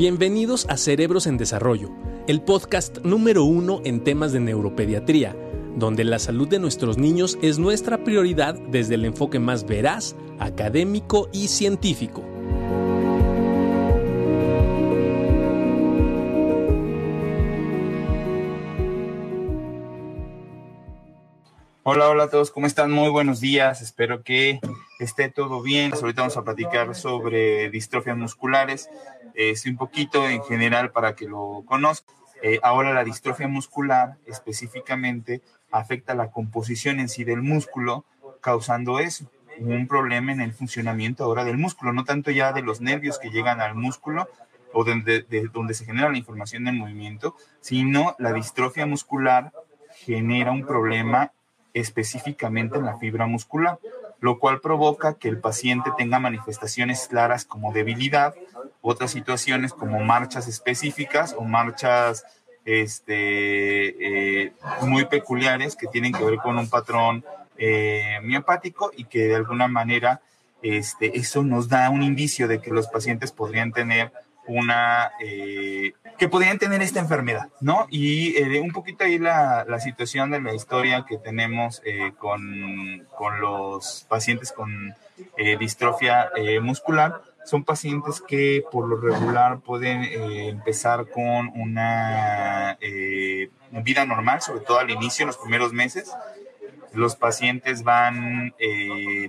Bienvenidos a Cerebros en Desarrollo, el podcast número uno en temas de neuropediatría, donde la salud de nuestros niños es nuestra prioridad desde el enfoque más veraz, académico y científico. Hola, hola a todos, ¿cómo están? Muy buenos días, espero que esté todo bien. Ahorita vamos a platicar sobre distrofias musculares, eh, un poquito en general para que lo conozcan. Eh, ahora la distrofia muscular específicamente afecta la composición en sí del músculo, causando eso, un problema en el funcionamiento ahora del músculo, no tanto ya de los nervios que llegan al músculo o de, de donde se genera la información del movimiento, sino la distrofia muscular genera un problema específicamente en la fibra muscular, lo cual provoca que el paciente tenga manifestaciones claras como debilidad, otras situaciones como marchas específicas o marchas este, eh, muy peculiares que tienen que ver con un patrón eh, miopático y que de alguna manera este, eso nos da un indicio de que los pacientes podrían tener una, eh, que podrían tener esta enfermedad, ¿no? Y eh, un poquito ahí la, la, situación de la historia que tenemos eh, con, con, los pacientes con distrofia muscular. Son pacientes que por lo regular pueden empezar con una vida normal, sobre todo al inicio, en los primeros meses. Los pacientes van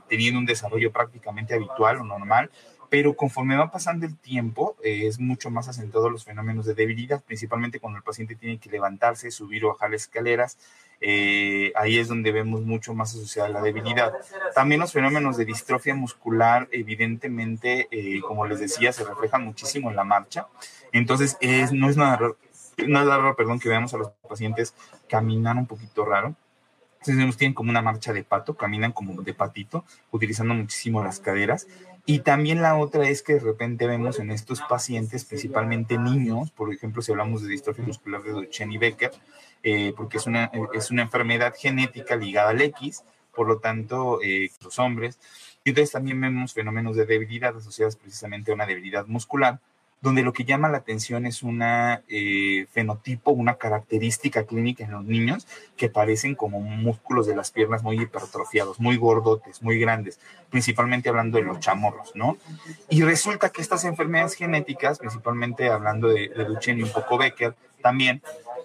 teniendo un desarrollo prácticamente habitual o normal, pero conforme va pasando el tiempo, eh, es mucho más acentado los fenómenos de debilidad, principalmente cuando el paciente tiene que levantarse, subir o bajar escaleras. Eh, ahí es donde vemos mucho más asociada la debilidad. También los fenómenos de distrofia muscular, evidentemente, eh, como les decía, se reflejan muchísimo en la marcha. Entonces, es, no es nada raro, nada raro perdón, que veamos a los pacientes caminar un poquito raro. Entonces, tienen como una marcha de pato, caminan como de patito, utilizando muchísimo las caderas. Y también la otra es que de repente vemos en estos pacientes, principalmente niños, por ejemplo, si hablamos de distrofia muscular de Duchenne y Becker, eh, porque es una, es una enfermedad genética ligada al X, por lo tanto, eh, los hombres. Y entonces también vemos fenómenos de debilidad asociados precisamente a una debilidad muscular, donde lo que llama la atención es un eh, fenotipo, una característica clínica en los niños que parecen como músculos de las piernas muy hipertrofiados, muy gordotes, muy grandes, principalmente hablando de los chamorros, ¿no? Y resulta que estas enfermedades genéticas, principalmente hablando de, de Duchenne y un poco Becker, también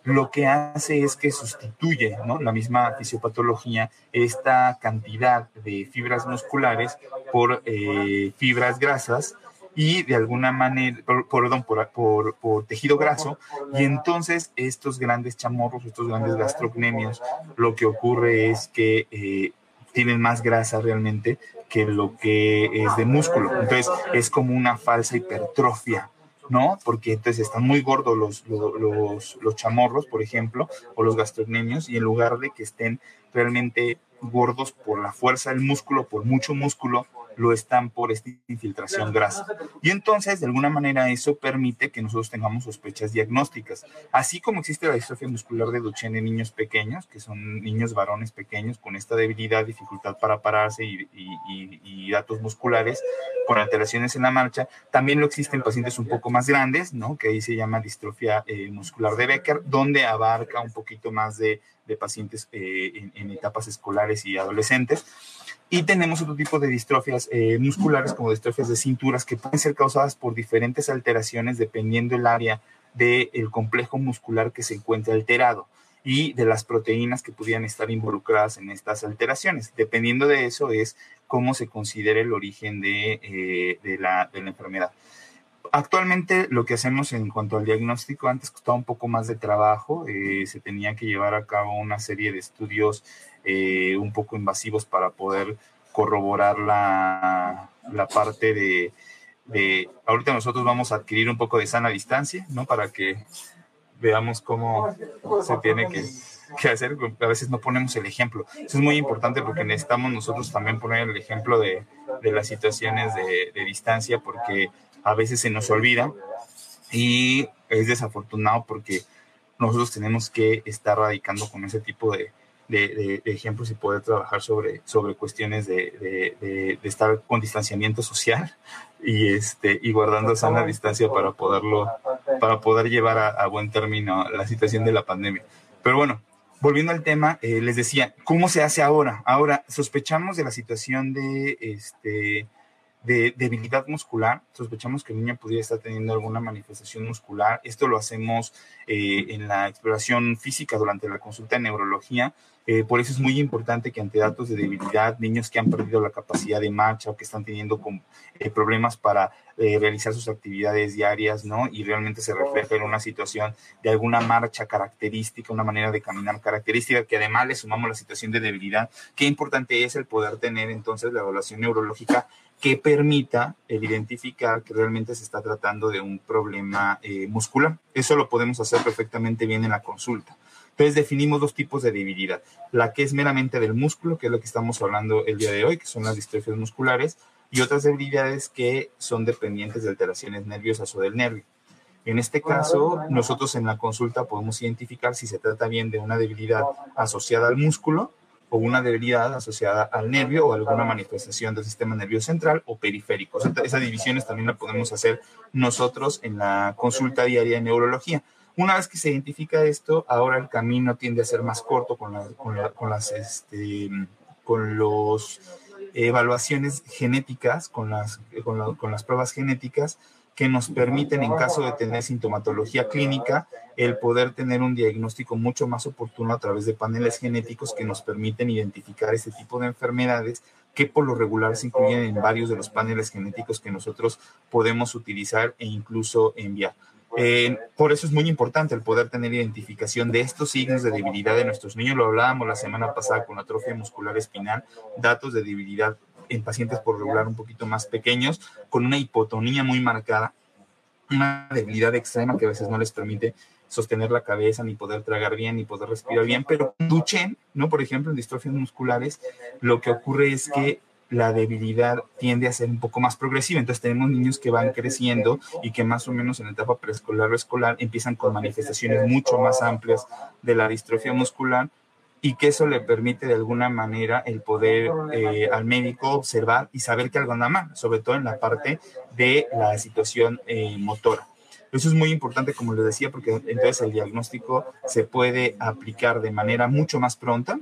lo que hace es que sustituye, ¿no? La misma fisiopatología, esta cantidad de fibras musculares por eh, fibras grasas y de alguna manera, por, perdón, por, por, tejido graso, y entonces estos grandes chamorros, estos grandes gastrocnemios, lo que ocurre es que eh, tienen más grasa realmente que lo que es de músculo. Entonces es como una falsa hipertrofia, ¿no? Porque entonces están muy gordos los, los, los, chamorros, por ejemplo, o los gastrocnemios, y en lugar de que estén realmente gordos por la fuerza del músculo, por mucho músculo, lo están por esta infiltración grasa. Y entonces, de alguna manera, eso permite que nosotros tengamos sospechas diagnósticas. Así como existe la distrofia muscular de Duchenne en niños pequeños, que son niños varones pequeños con esta debilidad, dificultad para pararse y, y, datos musculares por alteraciones en la marcha, también lo existe en pacientes un poco más grandes, ¿no? Que ahí se llama distrofia eh, muscular de Becker, donde abarca un poquito más de, de pacientes eh, en, en etapas escolares y adolescentes. Y tenemos otro tipo de distrofias eh, musculares, como distrofias de cinturas, que pueden ser causadas por diferentes alteraciones dependiendo el área del complejo muscular que se encuentre alterado y de las proteínas que pudieran estar involucradas en estas alteraciones. Dependiendo de eso es cómo se considera el origen de, eh, de, la, de la enfermedad. Actualmente lo que hacemos en cuanto al diagnóstico, antes costaba un poco más de trabajo, eh, se tenía que llevar a cabo una serie de estudios eh, un poco invasivos para poder corroborar la, la parte de, de, ahorita nosotros vamos a adquirir un poco de sana distancia, ¿no? Para que veamos cómo se tiene que, que hacer, a veces no ponemos el ejemplo. Eso es muy importante porque necesitamos nosotros también poner el ejemplo de, de las situaciones de, de distancia porque a veces se nos olvida y es desafortunado porque nosotros tenemos que estar radicando con ese tipo de, de, ejemplos y poder trabajar sobre, sobre cuestiones de, de, estar con distanciamiento social y, este, y guardando sana distancia para poderlo, para poder llevar a, buen término la situación de la pandemia. Pero bueno, volviendo al tema, eh, les decía, ¿cómo se hace ahora? Ahora, sospechamos de la situación de, este, de debilidad muscular, sospechamos que el niño podría estar teniendo alguna manifestación muscular. Esto lo hacemos eh, en la exploración física durante la consulta de neurología. Eh, por eso es muy importante que ante datos de debilidad, niños que han perdido la capacidad de marcha o que están teniendo eh, problemas para realizar sus actividades diarias, ¿no? Y realmente se refleja en una situación de alguna marcha característica, una manera de caminar característica, que además le sumamos la situación de debilidad. Qué importante es el poder tener entonces la evaluación neurológica que permita el identificar que realmente se está tratando de un problema eh, muscular. Eso lo podemos hacer perfectamente bien en la consulta. Entonces definimos dos tipos de debilidad. La que es meramente del músculo, que es lo que estamos hablando el día de hoy, que son las distrofias musculares, y otras debilidades que son dependientes de alteraciones nerviosas o del nervio. En este caso, nosotros en la consulta podemos identificar si se trata bien de una debilidad asociada al músculo o una debilidad asociada al nervio o alguna manifestación del sistema nervioso central o periférico. esas divisiones también las podemos hacer nosotros en la consulta diaria de neurología. Una vez que se identifica esto, ahora el camino tiende a ser más corto con, con, las este, con los evaluaciones genéticas, con las, con las pruebas genéticas, que nos permiten, en caso de tener sintomatología clínica, el poder tener un diagnóstico mucho más oportuno a través de paneles genéticos que nos permiten identificar este tipo de enfermedades que por lo regular se incluyen en varios de los paneles genéticos que nosotros podemos utilizar e incluso enviar. Eh, por eso es muy importante el poder tener identificación de estos signos de debilidad de nuestros niños. Lo hablábamos la semana pasada con atrofia muscular espinal, datos de debilidad en pacientes por regular un poquito más pequeños, con una hipotonía muy marcada, una debilidad extrema que a veces no les permite sostener la cabeza, ni poder tragar bien, ni poder respirar bien, pero Duchen, ¿no? Por ejemplo, en distrofias musculares, lo que ocurre es que la debilidad tiende a ser un poco más progresiva. Entonces tenemos niños que van creciendo y que más o menos en la etapa preescolar o escolar empiezan con manifestaciones mucho más amplias de la distrofia muscular, y que eso le permite de alguna manera el poder eh, al médico observar y saber que algo anda mal, sobre todo en la parte de la situación eh, motora. Eso es muy importante, como les decía, porque entonces el diagnóstico se puede aplicar de manera mucho más pronta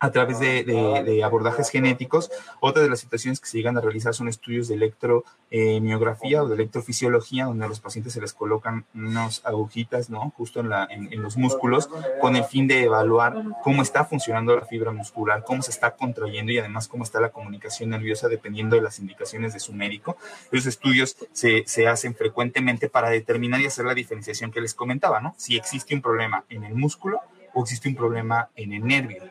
a través de, abordajes genéticos. Otra de las situaciones que se llegan a realizar son estudios de electromiografía o de electrofisiología, donde a los pacientes se les colocan unas agujitas, ¿no? Justo en, los músculos, con el fin de evaluar cómo está funcionando la fibra muscular, cómo se está contrayendo y además cómo está la comunicación nerviosa dependiendo de las indicaciones de su médico. Esos estudios se, se hacen frecuentemente para determinar y hacer la diferenciación que les comentaba, ¿no? Si existe un problema en el músculo o existe un problema en el nervio.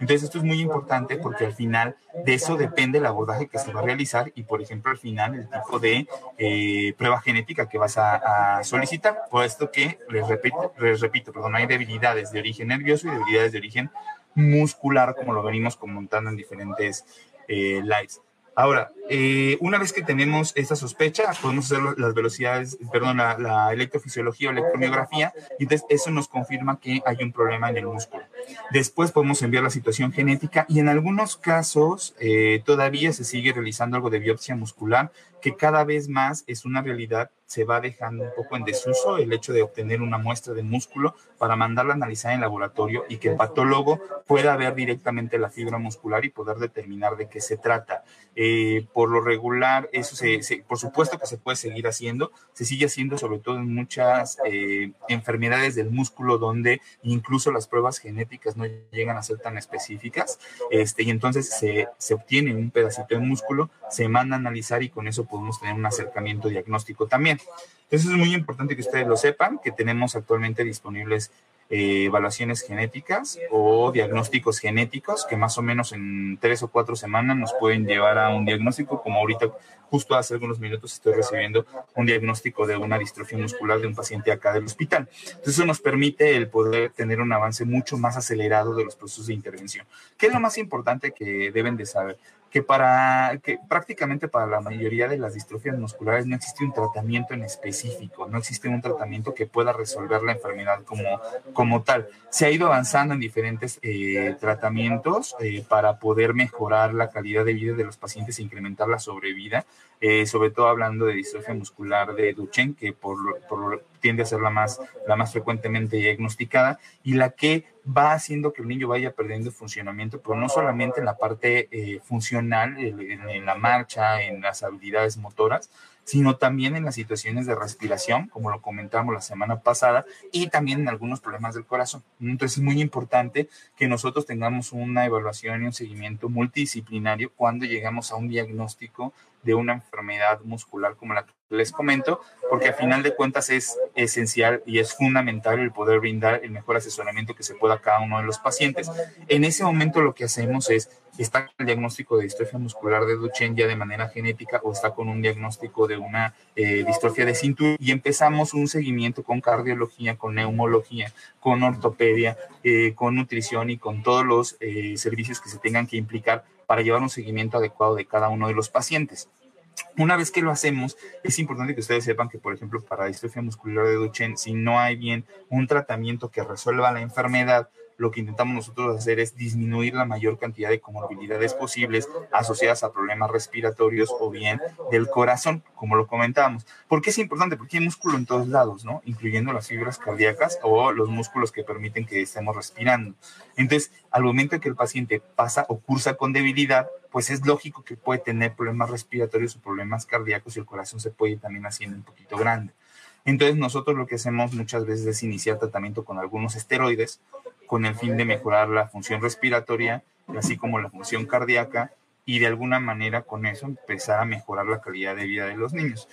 Entonces, esto es muy importante porque al final de eso depende el abordaje que se va a realizar y, por ejemplo, al final el tipo de eh, prueba genética que vas a, solicitar. Por esto que, les repito, les repito, perdón, hay debilidades de origen nervioso y debilidades de origen muscular, como lo venimos comentando en diferentes eh, lives. Ahora, eh, una vez que tenemos esta sospecha, podemos hacer las velocidades, perdón, la, electrofisiología o electromiografía, y entonces eso nos confirma que hay un problema en el músculo. Después podemos enviar la situación genética y en algunos casos eh, todavía se sigue realizando algo de biopsia muscular, que cada vez más es una realidad se va dejando un poco en desuso el hecho de obtener una muestra de músculo para mandarla a analizar en laboratorio y que el patólogo pueda ver directamente la fibra muscular y poder determinar de qué se trata. Eh, por lo regular, eso se, por supuesto que se puede seguir haciendo, se sigue haciendo sobre todo en muchas eh, enfermedades del músculo donde incluso las pruebas genéticas no llegan a ser tan específicas, este, y entonces se, se obtiene un pedacito de músculo, se manda a analizar y con eso podemos tener un acercamiento diagnóstico también. Entonces es muy importante que ustedes lo sepan, que tenemos actualmente disponibles eh, evaluaciones genéticas o diagnósticos genéticos que más o menos en tres o cuatro semanas nos pueden llevar a un diagnóstico, como ahorita justo hace algunos minutos estoy recibiendo un diagnóstico de una distrofia muscular de un paciente acá del hospital. Entonces eso nos permite el poder tener un avance mucho más acelerado de los procesos de intervención. ¿Qué es lo más importante que deben de saber? Que para que prácticamente para la mayoría de las distrofias musculares no existe un tratamiento en específico, no existe un tratamiento que pueda resolver la enfermedad como, como tal. Se ha ido avanzando en diferentes eh, tratamientos eh, para poder mejorar la calidad de vida de los pacientes e incrementar la sobrevida, eh, sobre todo hablando de distrofia muscular de Duchenne, que por, por, tiende a ser la más, la más frecuentemente diagnosticada y la que va haciendo que el niño vaya perdiendo funcionamiento, pero no solamente en la parte eh, funcional, en, la marcha, en las habilidades motoras, sino también en las situaciones de respiración, como lo comentamos la semana pasada, y también en algunos problemas del corazón. Entonces es muy importante que nosotros tengamos una evaluación y un seguimiento multidisciplinario cuando llegamos a un diagnóstico de una enfermedad muscular como la que les comento, porque a final de cuentas es esencial y es fundamental el poder brindar el mejor asesoramiento que se pueda a cada uno de los pacientes. En ese momento lo que hacemos es, está el diagnóstico de distrofia muscular de Duchenne ya de manera genética o está con un diagnóstico de una eh, distrofia de cintura y empezamos un seguimiento con cardiología, con neumología, con ortopedia, eh, con nutrición y con todos los eh, servicios que se tengan que implicar para llevar un seguimiento adecuado de cada uno de los pacientes. Una vez que lo hacemos, es importante que ustedes sepan que, por ejemplo, para distrofia muscular de Duchenne, si no hay bien un tratamiento que resuelva la enfermedad, lo que intentamos nosotros hacer es disminuir la mayor cantidad de comorbilidades posibles asociadas a problemas respiratorios o bien del corazón, como lo comentábamos. ¿Por qué es importante? Porque hay músculo en todos lados, ¿no? Incluyendo las fibras cardíacas o los músculos que permiten que estemos respirando. Entonces, al momento en que el paciente pasa o cursa con debilidad, pues es lógico que puede tener problemas respiratorios o problemas cardíacos y el corazón se puede ir también haciendo un poquito grande. Entonces nosotros lo que hacemos muchas veces es iniciar tratamiento con algunos esteroides con el fin de mejorar la función respiratoria, así como la función cardíaca, y de alguna manera con eso empezar a mejorar la calidad de vida de los niños.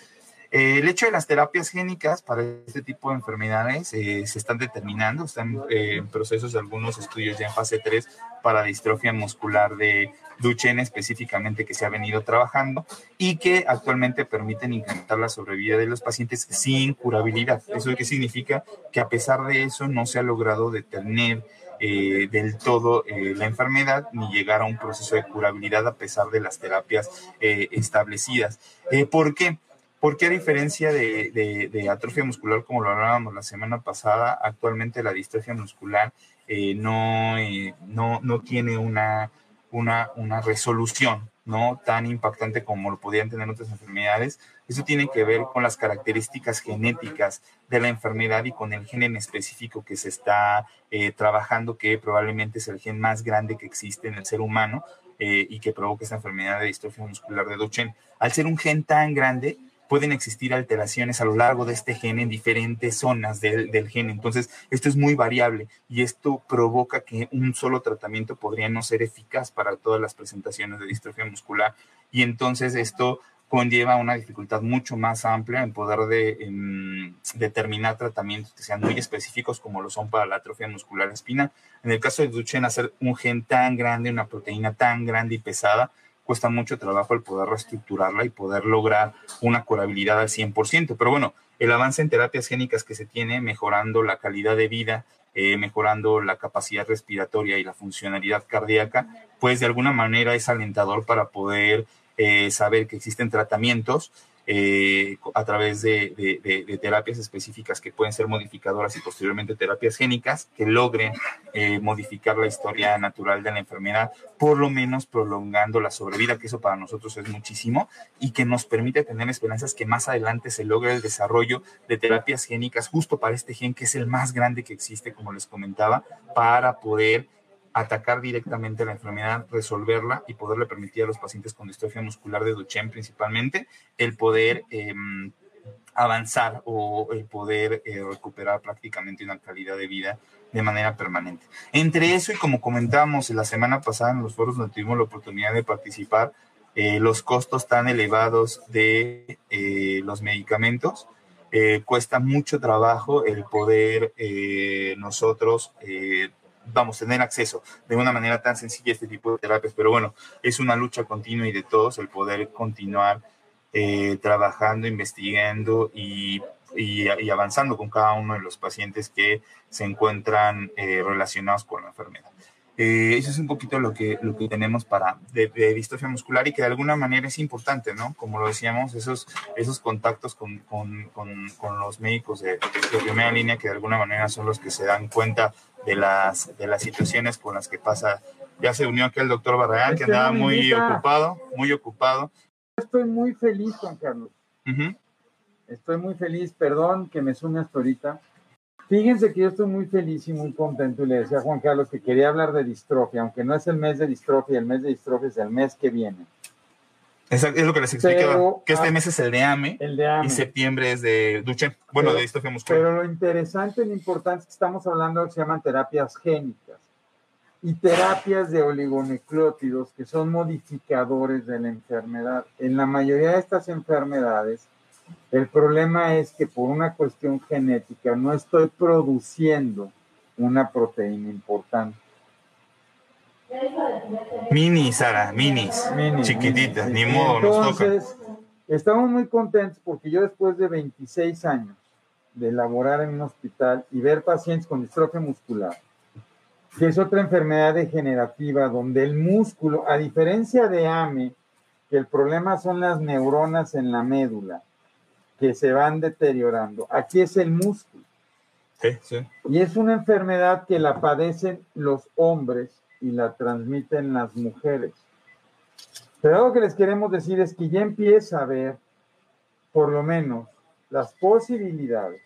Eh, el hecho de las terapias génicas para este tipo de enfermedades eh, se están determinando, están eh, en procesos algunos estudios ya en fase 3 para distrofia muscular de Duchenne específicamente que se ha venido trabajando y que actualmente permiten incrementar la sobrevida de los pacientes sin curabilidad. ¿Eso qué significa? Que a pesar de eso no se ha logrado detener del todo la enfermedad ni llegar a un proceso de curabilidad a pesar de las terapias establecidas. ¿Por qué? Porque a diferencia de, atrofia muscular, como lo hablábamos la semana pasada, actualmente la distrofia muscular eh, no, eh, no, no, tiene una, una, una, resolución no tan impactante como lo podrían tener otras enfermedades. Eso tiene que ver con las características genéticas de la enfermedad y con el gen en específico que se está eh, trabajando, que probablemente es el gen más grande que existe en el ser humano y que provoca esa enfermedad de distrofia muscular de Duchenne. Al ser un gen tan grande, pueden existir alteraciones a lo largo de este gen en diferentes zonas del, del, gen. Entonces, esto es muy variable y esto provoca que un solo tratamiento podría no ser eficaz para todas las presentaciones de distrofia muscular. Y entonces esto conlleva una dificultad mucho más amplia en poder de, determinar tratamientos que sean muy específicos como lo son para la atrofia muscular espina. En el caso de Duchenne, hacer un gen tan grande, una proteína tan grande y pesada, cuesta mucho trabajo el poder reestructurarla y poder lograr una curabilidad al 100%. Pero bueno, el avance en terapias génicas que se tiene, mejorando la calidad de vida, eh, mejorando la capacidad respiratoria y la funcionalidad cardíaca, pues de alguna manera es alentador para poder eh, saber que existen tratamientos eh, a través de, terapias específicas que pueden ser modificadoras y posteriormente terapias génicas que logren eh, modificar la historia natural de la enfermedad, por lo menos prolongando la sobrevida, que eso para nosotros es muchísimo, y que nos permite tener esperanzas que más adelante se logre el desarrollo de terapias génicas justo para este gen, que es el más grande que existe, como les comentaba, para poder atacar directamente la enfermedad, resolverla y poderle permitir a los pacientes con distrofia muscular de Duchenne principalmente el poder em, avanzar o el poder eh, recuperar prácticamente una calidad de vida de manera permanente. Entre eso y como comentamos la semana pasada en los foros donde tuvimos la oportunidad de participar, eh, los costos tan elevados de eh, los medicamentos, cuesta mucho trabajo el poder nosotros vamos, tener acceso de una manera tan sencilla a este tipo de terapias. Pero bueno, es una lucha continua y de todos el poder continuar eh, trabajando, investigando y, y, avanzando con cada uno de los pacientes que se encuentran eh, relacionados con la enfermedad. Eh, eso es un poquito lo que, lo que tenemos para de, distrofia muscular y que de alguna manera es importante, ¿no? Como lo decíamos, esos, esos contactos con, con, con, con los médicos de, de, primera línea que de alguna manera son los que se dan cuenta de las, de las situaciones con las que pasa. Ya se unió aquí el doctor Barragán, que andaba muy ocupado, muy ocupado. Estoy muy feliz, Juan Carlos. Estoy muy feliz, perdón que me sume hasta ahorita Fíjense que yo estoy muy feliz y muy contento y le decía a Juan Carlos que quería hablar de distrofia, aunque no es el mes de distrofia, el mes de distrofia es el mes que viene. Es lo que les explicaba, que este mes es el de, AME, y septiembre es de Duche, bueno, de distrofia muscular. Pero lo interesante y lo importante es que estamos hablando de que se llaman terapias génicas y terapias de oligonucleótidos que son modificadores de la enfermedad. En la mayoría de estas enfermedades, el problema es que por una cuestión genética no estoy produciendo una proteína importante. Mini, Sara, minis, mini, chiquititas, ni modo, Entonces, estamos muy contentos porque yo después de 26 años de laborar en un hospital y ver pacientes con distrofia muscular, que es otra enfermedad degenerativa donde el músculo, a diferencia de AME, que el problema son las neuronas en la médula, que se van deteriorando. Aquí es el músculo. Sí, sí. Y es una enfermedad que la padecen los hombres y la transmiten las mujeres. Pero algo que les queremos decir es que ya empieza a ver, por lo menos, las posibilidades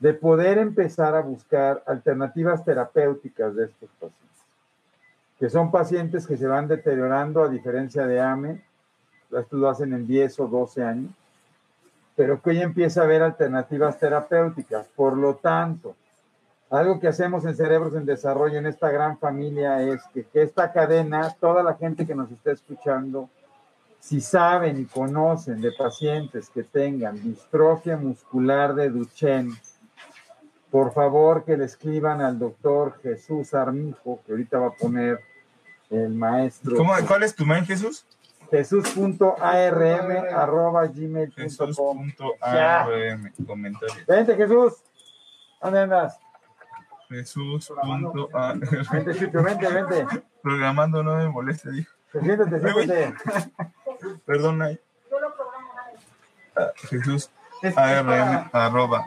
de poder empezar a buscar alternativas terapéuticas de estos pacientes, que son pacientes que se van deteriorando a diferencia de AME, esto lo hacen en 10 o 12 años, pero que hoy empieza a haber alternativas terapéuticas. Por lo tanto, algo que hacemos en Cerebros en Desarrollo en esta gran familia es que, esta cadena, toda la gente que nos está escuchando, si saben y conocen de pacientes que tengan distrofia muscular de Duchenne, por favor que le escriban al doctor Jesús Armijo, que ahorita va a poner el maestro. ¿Cómo, ¿Cuál es tu mail, Jesús? Jesús.arm arroba gmail.com. Jesús.arm, comentarios. Vente, Jesús. ¿Dónde andas? Jesús.arm. Vente, Chucho, vente, vente. Programando no me moleste, dijo. Siéntate, siéntate. Perdón, ahí. Ah, Jesús. ARM, arroba.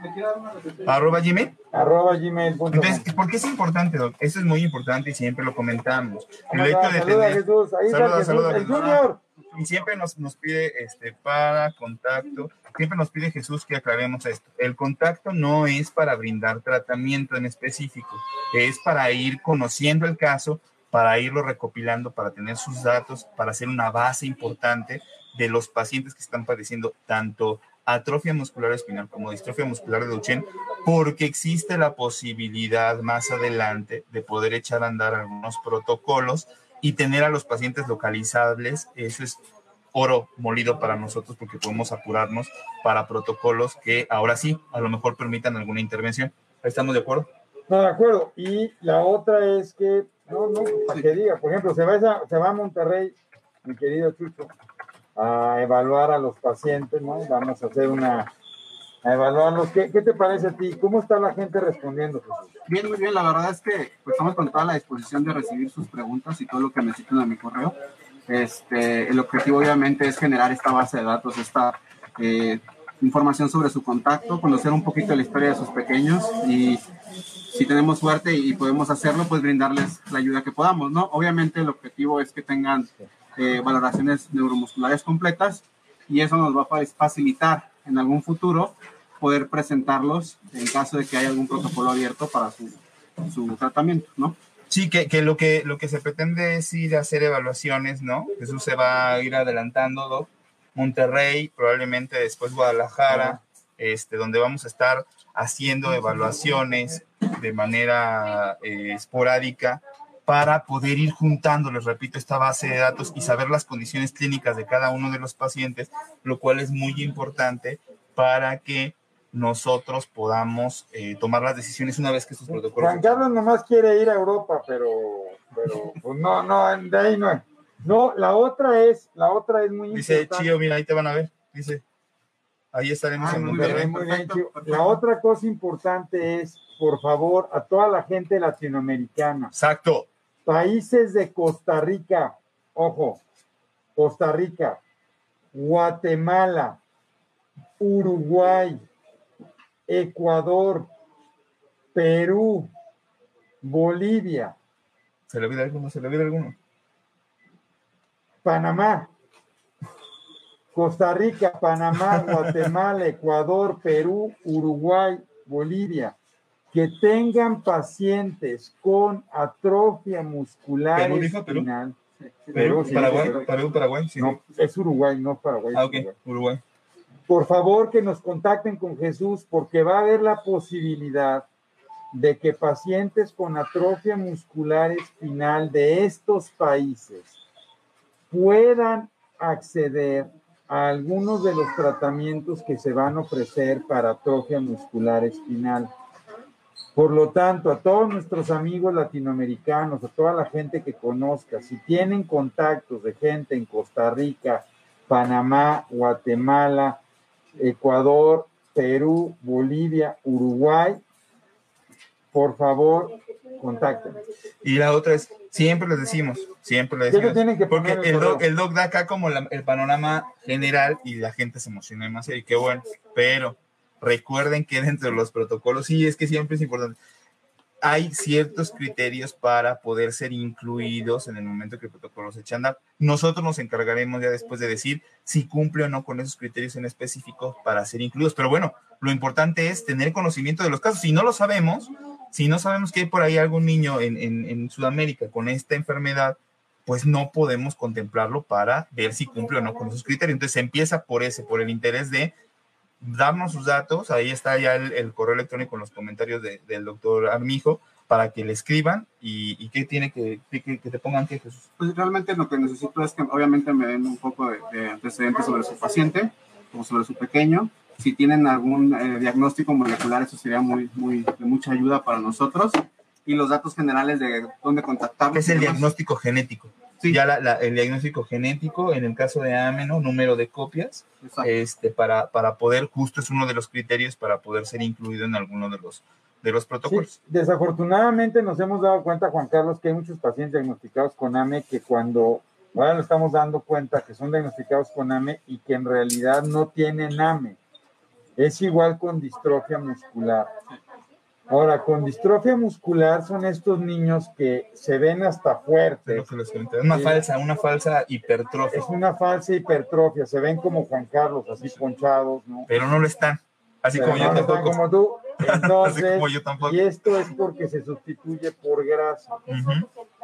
Arroba Gmail. Arroba Gmail. Entonces, ¿por qué es importante, Doc? Eso es muy importante y siempre lo comentamos. El hecho de tener. Jesús. Ahí saluda, saluda, el Junior y siempre nos, nos pide este, para contacto, siempre nos pide Jesús que aclaremos esto. El contacto no es para brindar tratamiento en específico, es para ir conociendo el caso, para irlo recopilando, para tener sus datos, para hacer una base importante de los pacientes que están padeciendo tanto atrofia muscular espinal como distrofia muscular de Duchenne, porque existe la posibilidad más adelante de poder echar a andar algunos protocolos y tener a los pacientes localizables, eso es oro molido para nosotros porque podemos apurarnos para protocolos que ahora sí, a lo mejor permitan alguna intervención. ¿Estamos de acuerdo? No, de acuerdo. Y la otra es que, no, no, para que diga, por ejemplo, se va, a, se va a Monterrey, mi querido Chucho, a evaluar a los pacientes, ¿no? Vamos a hacer una a evaluarlos. ¿Qué, ¿Qué, te parece a ti? ¿Cómo está la gente respondiendo? Bien, muy bien. La verdad es que pues, estamos con toda la disposición de recibir sus preguntas y todo lo que necesiten a mi correo. Este, el objetivo obviamente es generar esta base de datos, esta eh, información sobre su contacto, conocer un poquito la historia de sus pequeños y si tenemos suerte y podemos hacerlo, pues brindarles la ayuda que podamos, ¿no? Obviamente el objetivo es que tengan eh, valoraciones neuromusculares completas y eso nos va a facilitar en algún futuro poder presentarlos en caso de que haya algún protocolo abierto para su, su tratamiento, ¿no? Sí, que, que, lo que lo que se pretende es ir a hacer evaluaciones, ¿no? Eso se va a ir adelantando. Monterrey, probablemente después Guadalajara, este, donde vamos a estar haciendo evaluaciones de manera eh, esporádica para poder ir juntando, les repito, esta base de datos y saber las condiciones clínicas de cada uno de los pacientes, lo cual es muy importante para que nosotros podamos eh, tomar las decisiones una vez que estos protocolos. Juan Carlos nomás quiere ir a Europa, pero, pero pues no, no, de ahí no. No, la otra es, la otra es muy Dice importante. Chío, mira, ahí te van a ver. Dice. Ahí estaremos Ah, en muy Monterrey, Monterrey. muy bien. La otra cosa importante es, por favor, a toda la gente latinoamericana, Exacto. países de Costa Rica, ojo, Costa Rica, Guatemala, Uruguay, Ecuador, Perú, Bolivia, ¿Se le olvida alguno? ¿Se le olvida alguno? Panamá, Costa Rica, Panamá, Guatemala, Ecuador, Perú, Uruguay, Bolivia, que tengan pacientes con atrofia muscular ¿Perú espinal. Perú, sí, Paraguay, Perú. Paraguay. Sí. No, es Uruguay, no Paraguay. Ah, ok. Uruguay. Uruguay. Por favor, que nos contacten con Jesús porque va a haber la posibilidad de que pacientes con atrofia muscular espinal de estos países puedan acceder a algunos de los tratamientos que se van a ofrecer para atrofia muscular espinal. Por lo tanto, a todos nuestros amigos latinoamericanos, a toda la gente que conozca, si tienen contactos de gente en Costa Rica, Panamá, Guatemala, Ecuador, Perú, Bolivia, Uruguay, por favor, contacten. Y la otra es, siempre les decimos, siempre les ¿Qué le decimos. tienen que Porque el doc, el doc da acá como la- el panorama general y la gente se emociona demasiado y qué bueno, pero recuerden que dentro de los protocolos, sí, es que siempre es importante, hay ciertos criterios para poder ser incluidos en el momento que el protocolo se echa a andar. Nosotros nos encargaremos ya después de decir si cumple o no con esos criterios en específico para ser incluidos. Pero bueno, lo importante es tener conocimiento de los casos. Si no lo sabemos, si no sabemos que hay por ahí algún niño en, en- en Sudamérica con esta enfermedad, pues no podemos contemplarlo para ver si cumple o no con esos criterios. Entonces se empieza por ese, por el interés de darnos sus datos. Ahí está ya el, el correo electrónico en los comentarios de- del doctor Armijo para que le escriban y, y qué tiene que, que, que te pongan que Jesús. Pues realmente lo que necesito es que obviamente me den un poco de, de antecedentes sobre su paciente o sobre su pequeño. Si tienen algún eh, diagnóstico molecular, eso sería muy, muy, de mucha ayuda para nosotros. Y los datos generales de dónde contactarlos. ¿Qué es el diagnóstico genético? Sí. Ya la- la- el diagnóstico genético, en el caso de AMENO, número de copias, Exacto. este, para, para poder, justo es uno de los criterios para poder ser incluido en alguno de los, de los Sí, protocolos. desafortunadamente nos hemos dado cuenta, Juan Carlos, que hay muchos pacientes diagnosticados con AME que cuando ahora lo estamos dando cuenta que son diagnosticados con AME y que en realidad no tienen AME. Es igual con distrofia muscular. Ahora, con distrofia muscular son estos niños que se ven hasta Es fuertes. lo que les comenté. Una Sí. falsa, una falsa hipertrofia, Es una falsa hipertrofia, se ven como Juan Carlos, así ponchados, ¿no? pero no lo están. Así Pero como yo no tampoco. como tú. Así Entonces, como yo tampoco. y esto es porque se sustituye por grasa.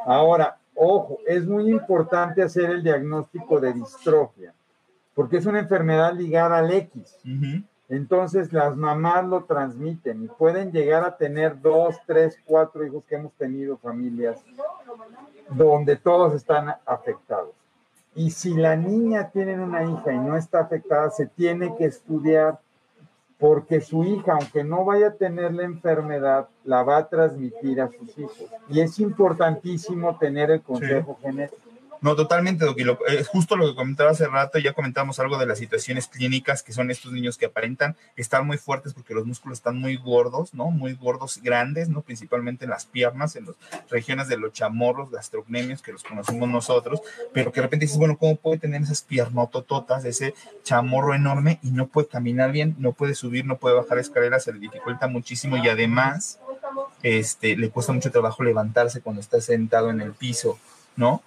Ahora, ojo, es muy importante hacer el diagnóstico de distrofia, porque es una enfermedad ligada al X. Ujú. Entonces las mamás lo transmiten y pueden llegar a tener dos, tres, cuatro hijos que hemos tenido familias donde todos están afectados. Y si la niña tiene una hija y no está afectada, se tiene que estudiar porque su hija, aunque no vaya a tener la enfermedad, la va a transmitir a sus hijos. Y es importantísimo tener el consejo genético. No, totalmente, lo- Es justo lo que comentaba hace rato. Ya comentamos algo de las situaciones clínicas, que son estos niños que aparentan estar muy fuertes porque los músculos están muy gordos, ¿no? Muy gordos, grandes, ¿no? Principalmente en las piernas, en las regiones de los chamorros, gastrocnemios, que los conocemos nosotros, pero que de repente dices, bueno, ¿cómo puede tener esas piernotototas, ese chamorro enorme y no puede caminar bien, no puede subir, no puede bajar escaleras, se le dificulta muchísimo y además este, le cuesta mucho trabajo levantarse cuando está sentado en el piso, ¿no?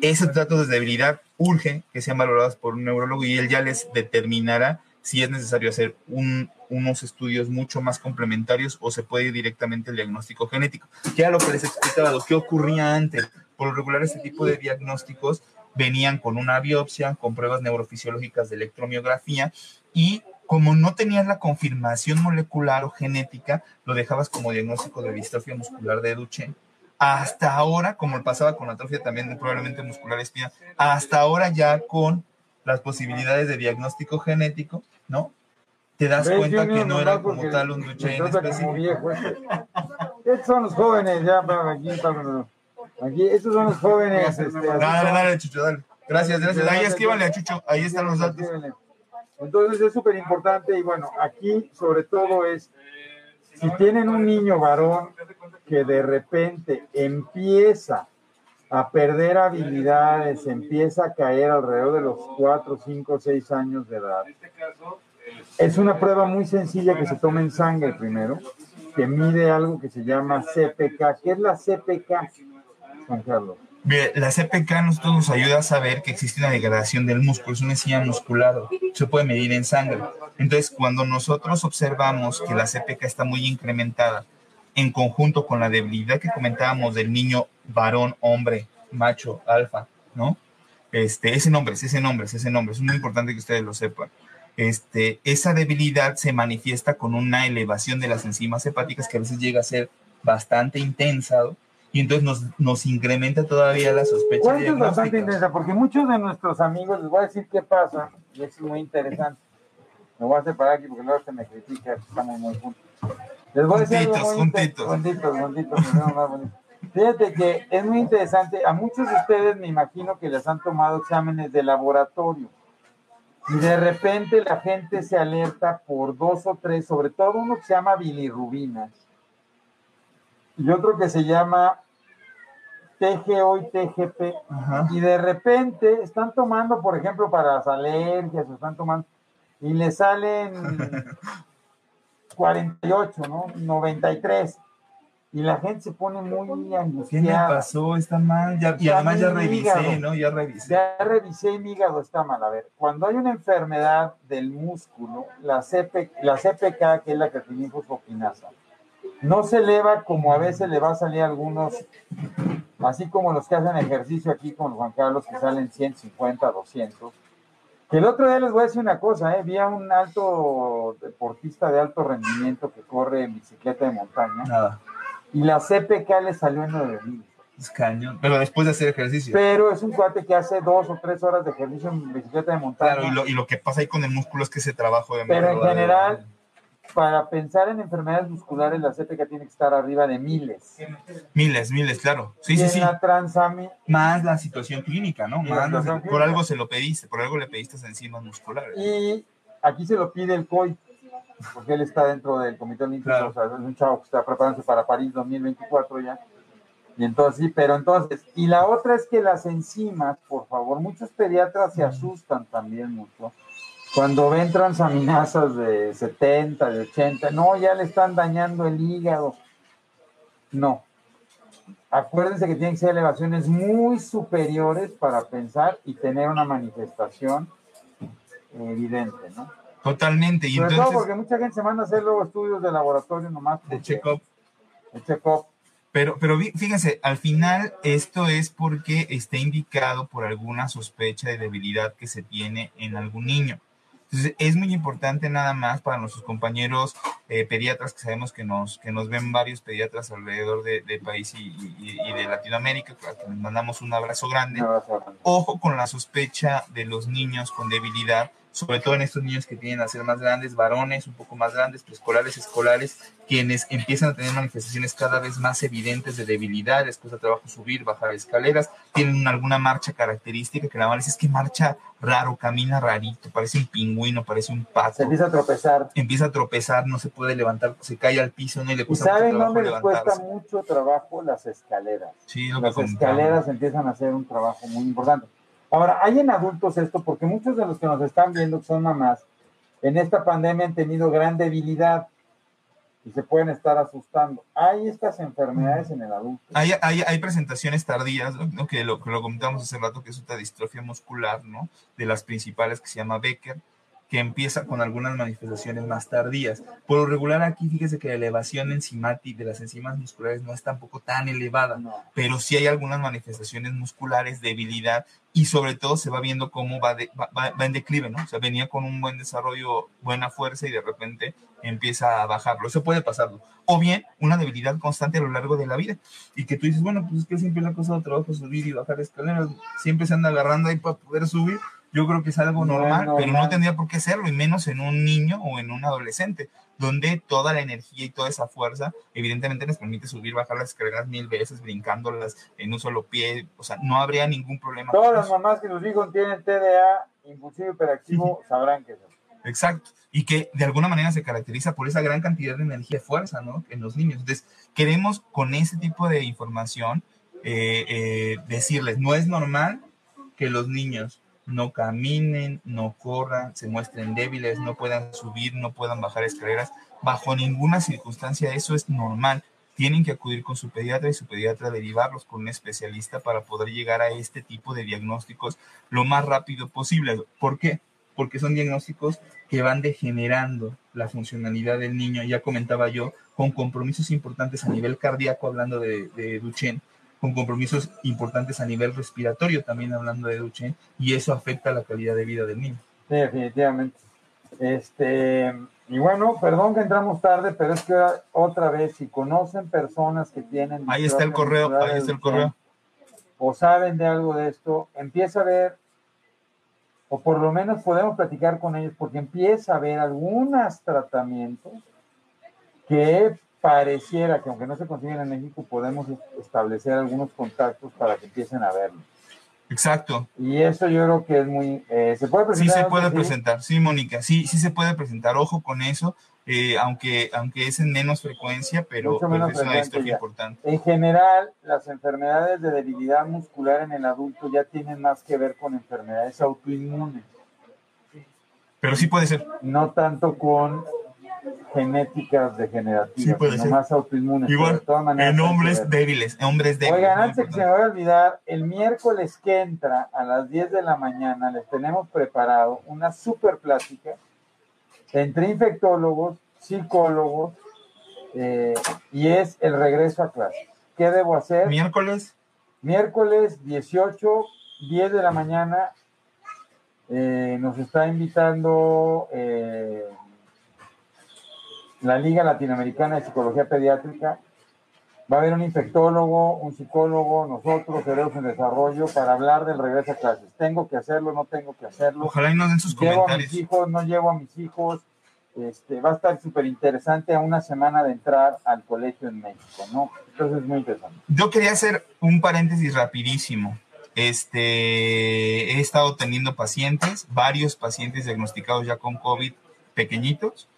Esos datos de debilidad urge que sean valorados por un neurólogo y él ya les determinará si es necesario hacer un- unos estudios mucho más complementarios o se puede ir directamente el diagnóstico genético. Era lo que les explicaba, lo que ocurría antes. Por lo regular, este tipo de diagnósticos venían con una biopsia, con pruebas neurofisiológicas de electromiografía y como no tenías la confirmación molecular o genética, lo dejabas como diagnóstico de distrofia muscular de Duchenne hasta ahora, como pasaba con atrofia también probablemente muscular espinal, hasta ahora ya con las posibilidades de diagnóstico genético, ¿no? Te das ¿Ves, cuenta que no era como tal un trata como específico. viejo este. Estos son los jóvenes, ya, para aquí, para- aquí, estos son los jóvenes. este, así Dale, dale, Chucho, dale. Gracias, gracias. Ahí escríbanle a Chucho, ahí están los datos. Entonces es súper importante y bueno, aquí sobre todo es, si tienen un niño varón que de repente empieza a perder habilidades, empieza a caer alrededor de los 4, 5, 6 años de edad, es una prueba muy sencilla que se toma en sangre primero, que mide algo que se llama CPK. ¿Qué es la CPK, Juan Carlos? La CPK nosotros nos ayuda a saber que existe una degradación del músculo, es una enzima muscular, se puede medir en sangre. Entonces, cuando nosotros observamos que la CPK está muy incrementada, en conjunto con la debilidad que comentábamos del niño varón, hombre, macho, alfa, ¿no? Este, ese nombre, ese nombre, ese nombre, es muy importante que ustedes lo sepan. Este, esa debilidad se manifiesta con una elevación de las enzimas hepáticas que a veces llega a ser bastante intensa, y entonces nos, nos incrementa todavía la sospecha. ¿Cuánto es bastante intensa? Porque muchos de nuestros amigos, les voy a decir qué pasa, y es muy interesante. Me voy a separar aquí porque luego se me critica, estamos muy juntos. Les voy a decir juntitos, algo juntitos. Juntitos, juntitos, Fíjate que es muy interesante. A muchos de ustedes me imagino que les han tomado exámenes de laboratorio. Y de repente la gente se alerta por dos o tres, sobre todo uno que se llama bilirrubinas y otro que se llama TGO y TGP. Y de repente están tomando, por ejemplo, para las alergias, están tomando, y le salen 48, ¿no? 93. Y la gente se pone muy angustiada. ¿Qué me pasó? Está mal. y además ya revisé, ¿no? Ya revisé. Ya revisé y mi hígado está mal. A ver, cuando hay una enfermedad del músculo, la, CP, la CPK, que es la creatinifosfoquinasa, no se eleva como a veces le va a salir a algunos, así como los que hacen ejercicio aquí con Juan Carlos, que salen 150, 200. Que el otro día les voy a decir una cosa, ¿eh? vi a un alto deportista de alto rendimiento que corre en bicicleta de montaña. Nada. Y la CPK le salió en 9000. Es cañón. Pero después de hacer ejercicio. Pero es un cuate que hace dos o tres horas de ejercicio en bicicleta de montaña. Claro, y lo, que pasa ahí con el músculo es que ese trabajo de Pero en general, para pensar en enfermedades musculares, la CPK tiene que estar arriba de miles. Miles, miles, claro. Sí, sí, sí. La transami... Más la situación clínica, ¿no? Más por algo se lo pediste, por algo le pediste enzimas musculares. Y aquí se lo pide el COI, porque él está dentro del Comité Olímpico, o sea, es un chavo que está preparándose para París 2024 ya. Y entonces, sí, pero entonces, y la otra es que las enzimas, por favor, muchos pediatras se asustan también mucho cuando ven transaminasas de 70, de 80, no, ya le están dañando el hígado. No. Acuérdense que tienen que ser elevaciones muy superiores para pensar y tener una manifestación evidente, ¿no? Totalmente. Y Sobre todo porque mucha gente se manda a hacer luego estudios de laboratorio nomás. De check-up. De check-up. Pero, pero fíjense, al final esto es porque está indicado por alguna sospecha de debilidad que se tiene en algún niño. Entonces, es muy importante nada más para nuestros compañeros eh, pediatras, que sabemos que nos, que nos ven varios pediatras alrededor del de país y, y, de Latinoamérica, a les mandamos un abrazo grande. Ojo con la sospecha de los niños con debilidad sobre todo en estos niños que tienen a ser más grandes, varones un poco más grandes, preescolares, escolares, quienes empiezan a tener manifestaciones cada vez más evidentes de debilidad, después de trabajo subir, bajar escaleras, tienen alguna marcha característica que la dice es que marcha raro, camina rarito, parece un pingüino, parece un pato. Se empieza a tropezar. Empieza a tropezar, no se puede levantar, se cae al piso, no le cuesta ¿Saben dónde les cuesta mucho trabajo? Las escaleras. Sí, Las escaleras empiezan a hacer un trabajo muy importante. Ahora, hay en adultos esto, porque muchos de los que nos están viendo, que son mamás, en esta pandemia han tenido gran debilidad y se pueden estar asustando. ¿Hay estas enfermedades en el adulto? Hay, hay, hay presentaciones tardías, ¿no? que, lo, lo comentamos hace rato, que es una distrofia muscular, ¿no? De las principales que se llama Becker que empieza con algunas manifestaciones más tardías. Por lo regular aquí, fíjese que la elevación enzimática de las enzimas musculares no es tampoco tan elevada, pero sí hay algunas manifestaciones musculares, debilidad, y sobre todo se va viendo cómo va, va, en declive, ¿no? O sea, venía con un buen desarrollo, buena fuerza y de repente empieza a bajarlo. Eso puede pasarlo. O bien una debilidad constante a lo largo de la vida y que tú dices, bueno, pues es que siempre le ha costado trabajo subir y bajar escaleras, siempre se anda agarrando ahí para poder subir yo creo que es algo normal, pero no tendría por qué serlo, y menos en un niño o en un adolescente, donde toda la energía y toda esa fuerza, evidentemente, les permite subir, bajar las escaleras mil veces, brincándolas en un solo pie, o sea, no habría ningún problema. Todas las mamás que sus hijos tienen TDA, impulsivo hiperactivo, sabrán que eso. Exacto. Y que de alguna manera se caracteriza por esa gran cantidad de energía y fuerza, ¿no? En los niños. Entonces, queremos con ese tipo de información eh, eh, decirles, no es normal que los niños no caminen, no corran, se muestren débiles, no puedan subir, no puedan bajar escaleras. Bajo ninguna circunstancia eso es normal. Tienen que acudir con su pediatra y su pediatra derivarlos con un especialista para poder llegar a este tipo de diagnósticos lo más rápido posible. ¿Por qué? Porque son diagnósticos que van degenerando la funcionalidad del niño. Ya comentaba yo, con compromisos importantes a nivel cardíaco, hablando de, de Duchenne, con compromisos importantes a nivel respiratorio, también hablando de Duchenne, y eso afecta la calidad de vida del niño. Sí, definitivamente. Este, y bueno, perdón que entramos tarde, pero es que otra vez, si conocen personas que tienen... Ahí está el correo, ahí está el correo. O saben de algo de esto, empieza a ver, o por lo menos podemos platicar con ellos, porque empieza a haber algunos tratamientos que pareciera que aunque no se consiguen en México, podemos establecer algunos contactos para que empiecen a verlo. Exacto. Y eso yo creo que es muy... Eh, ¿Se puede presentar? Sí se puede presentar, sí, Mónica, sí, sí se puede presentar, ojo con eso, eh, aunque, aunque es en menos frecuencia, pero Mucho pues, menos es una historia importante. En general, las enfermedades de debilidad muscular en el adulto ya tienen más que ver con enfermedades autoinmunes, Pero sí puede ser. no tanto con genéticas degenerativas, Sí, puede sino ser. más autoinmunes. Igual, de todas maneras en hombres débiles, en hombres débiles. Oigan, antes que se me vaya a olvidar, el miércoles que entra a las 10 de la mañana les tenemos preparado una super plática entre infectólogos, psicólogos, eh, y es el regreso a clase. ¿Qué debo hacer? Miércoles, Miércoles 18, 10 de la mañana, eh, nos está invitando eh, la Liga Latinoamericana de Psicología Pediátrica. Va a haber un infectólogo, un psicólogo, nosotros, Cerebros en Desarrollo, para hablar del regreso a clases. ¿Tengo que hacerlo? ¿No tengo que hacerlo? ojalá y nos den sus ¿Llevo a mis hijos? ¿No llevo a mis hijos? Este, va a estar súper interesante a una semana de entrar al colegio en México, ¿no? Entonces es muy interesante. Yo quería hacer un paréntesis rapidísimo. Este, he estado teniendo pacientes, varios pacientes diagnosticados ya con COVID pequeñitos.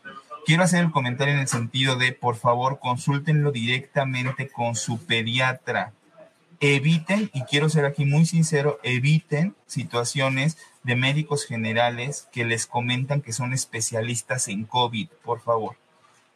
Quiero hacer el comentario en el sentido de, por favor, consúltenlo directamente con su pediatra. Eviten, y quiero ser aquí muy sincero, eviten situaciones de médicos generales que les comentan que son especialistas en COVID, por favor.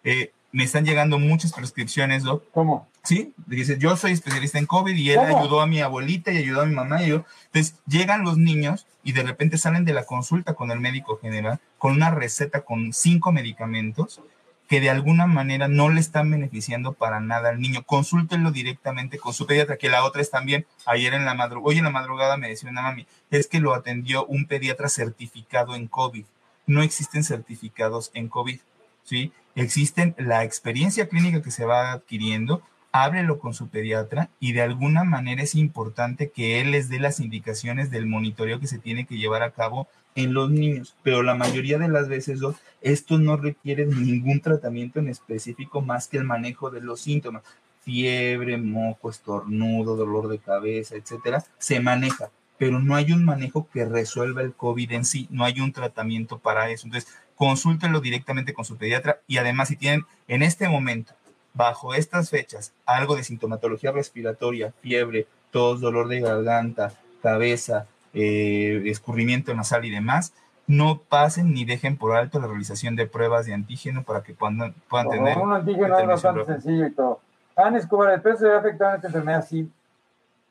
Eh, me están llegando muchas prescripciones, Doc, ¿Cómo? Sí, dice, yo soy especialista en COVID y él ¿Cómo? ayudó a mi abuelita y ayudó a mi mamá. Y yo. Entonces, llegan los niños y de repente salen de la consulta con el médico general con una receta con cinco medicamentos que de alguna manera no le están beneficiando para nada al niño. Consúltenlo directamente con su pediatra, que la otra es también, ayer en la madrugada, hoy en la madrugada me decía una mami, es que lo atendió un pediatra certificado en COVID. No existen certificados en COVID, ¿sí? Existen la experiencia clínica que se va adquiriendo, háblelo con su pediatra y de alguna manera es importante que él les dé las indicaciones del monitoreo que se tiene que llevar a cabo en los niños, pero la mayoría de las veces, esto no requiere ningún tratamiento en específico más que el manejo de los síntomas. Fiebre, moco, estornudo, dolor de cabeza, etcétera, se maneja, pero no hay un manejo que resuelva el COVID en sí, no hay un tratamiento para eso. Entonces, consúltenlo directamente con su pediatra y además si tienen en este momento, bajo estas fechas, algo de sintomatología respiratoria, fiebre, tos, dolor de garganta, cabeza, eh, escurrimiento nasal y demás, no pasen ni dejen por alto la realización de pruebas de antígeno para que puedan, puedan tener un antígeno es bastante sencillo y todo. Ana Escobar, ¿el peso se ve afectado en esta enfermedad? Sí,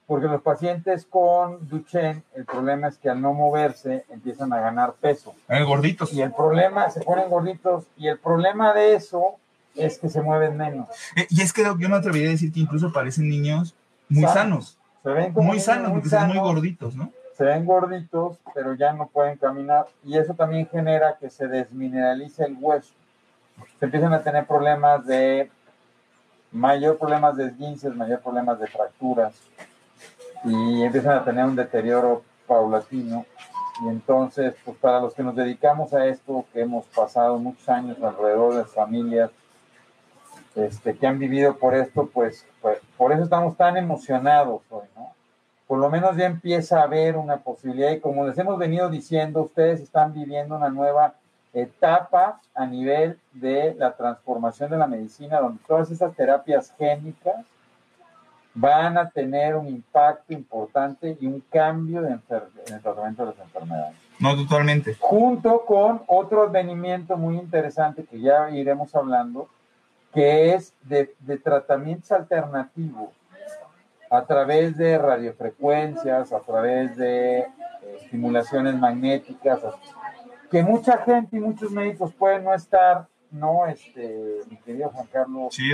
porque los pacientes con Duchenne, el problema es que al no moverse empiezan a ganar peso. Eh, gorditos. Y el problema, se ponen gorditos, y el problema de eso es que se mueven menos. Eh, y es que yo me atrevería a decir que incluso parecen niños muy Sanos. sanos, Se ven como muy sanos, porque son muy gorditos, ¿no? se ven gorditos, pero ya no pueden caminar y eso también genera que se desmineralice el hueso. Se empiezan a tener problemas de mayor problemas de esguinces, mayor problemas de fracturas y empiezan a tener un deterioro paulatino. Y entonces, pues para los que nos dedicamos a esto, que hemos pasado muchos años alrededor de las familias este, que han vivido por esto, pues, pues por eso estamos tan emocionados hoy, ¿no? por lo menos ya empieza a haber una posibilidad y como les hemos venido diciendo, ustedes están viviendo una nueva etapa a nivel de la transformación de la medicina, donde todas esas terapias génicas van a tener un impacto importante y un cambio en el tratamiento de las enfermedades. No, totalmente. Junto con otro advenimiento muy interesante que ya iremos hablando, que es de, de tratamientos alternativos a través de radiofrecuencias, a través de eh, estimulaciones magnéticas, que mucha gente y muchos médicos pueden no estar, no, este, mi querido Juan Carlos. Sí.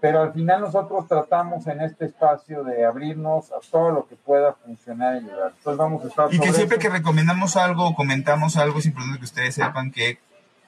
Pero al final nosotros tratamos en este espacio de abrirnos a todo lo que pueda funcionar y ayudar. Entonces vamos a estar. Y que siempre que recomendamos algo o comentamos algo, es importante que ustedes sepan que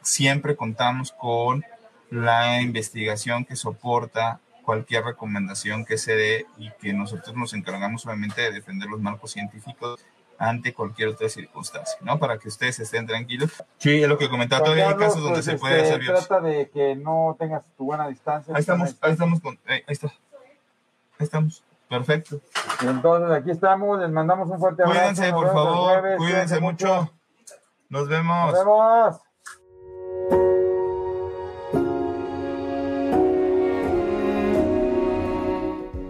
siempre contamos con la investigación que soporta cualquier recomendación que se dé y que nosotros nos encargamos obviamente de defender los marcos científicos ante cualquier otra circunstancia, ¿no? Para que ustedes estén tranquilos. Sí, es lo que comentaba, todavía hay casos donde pues, se puede este, hacer. Trata de que no tengas tu buena distancia. Ahí estamos, ahí estamos, con, ahí, ahí está. Ahí estamos, perfecto. Entonces, aquí estamos, les mandamos un fuerte abrazo. Cuídense, por favor, jueves, cuídense mucho. Nos vemos. Nos vemos.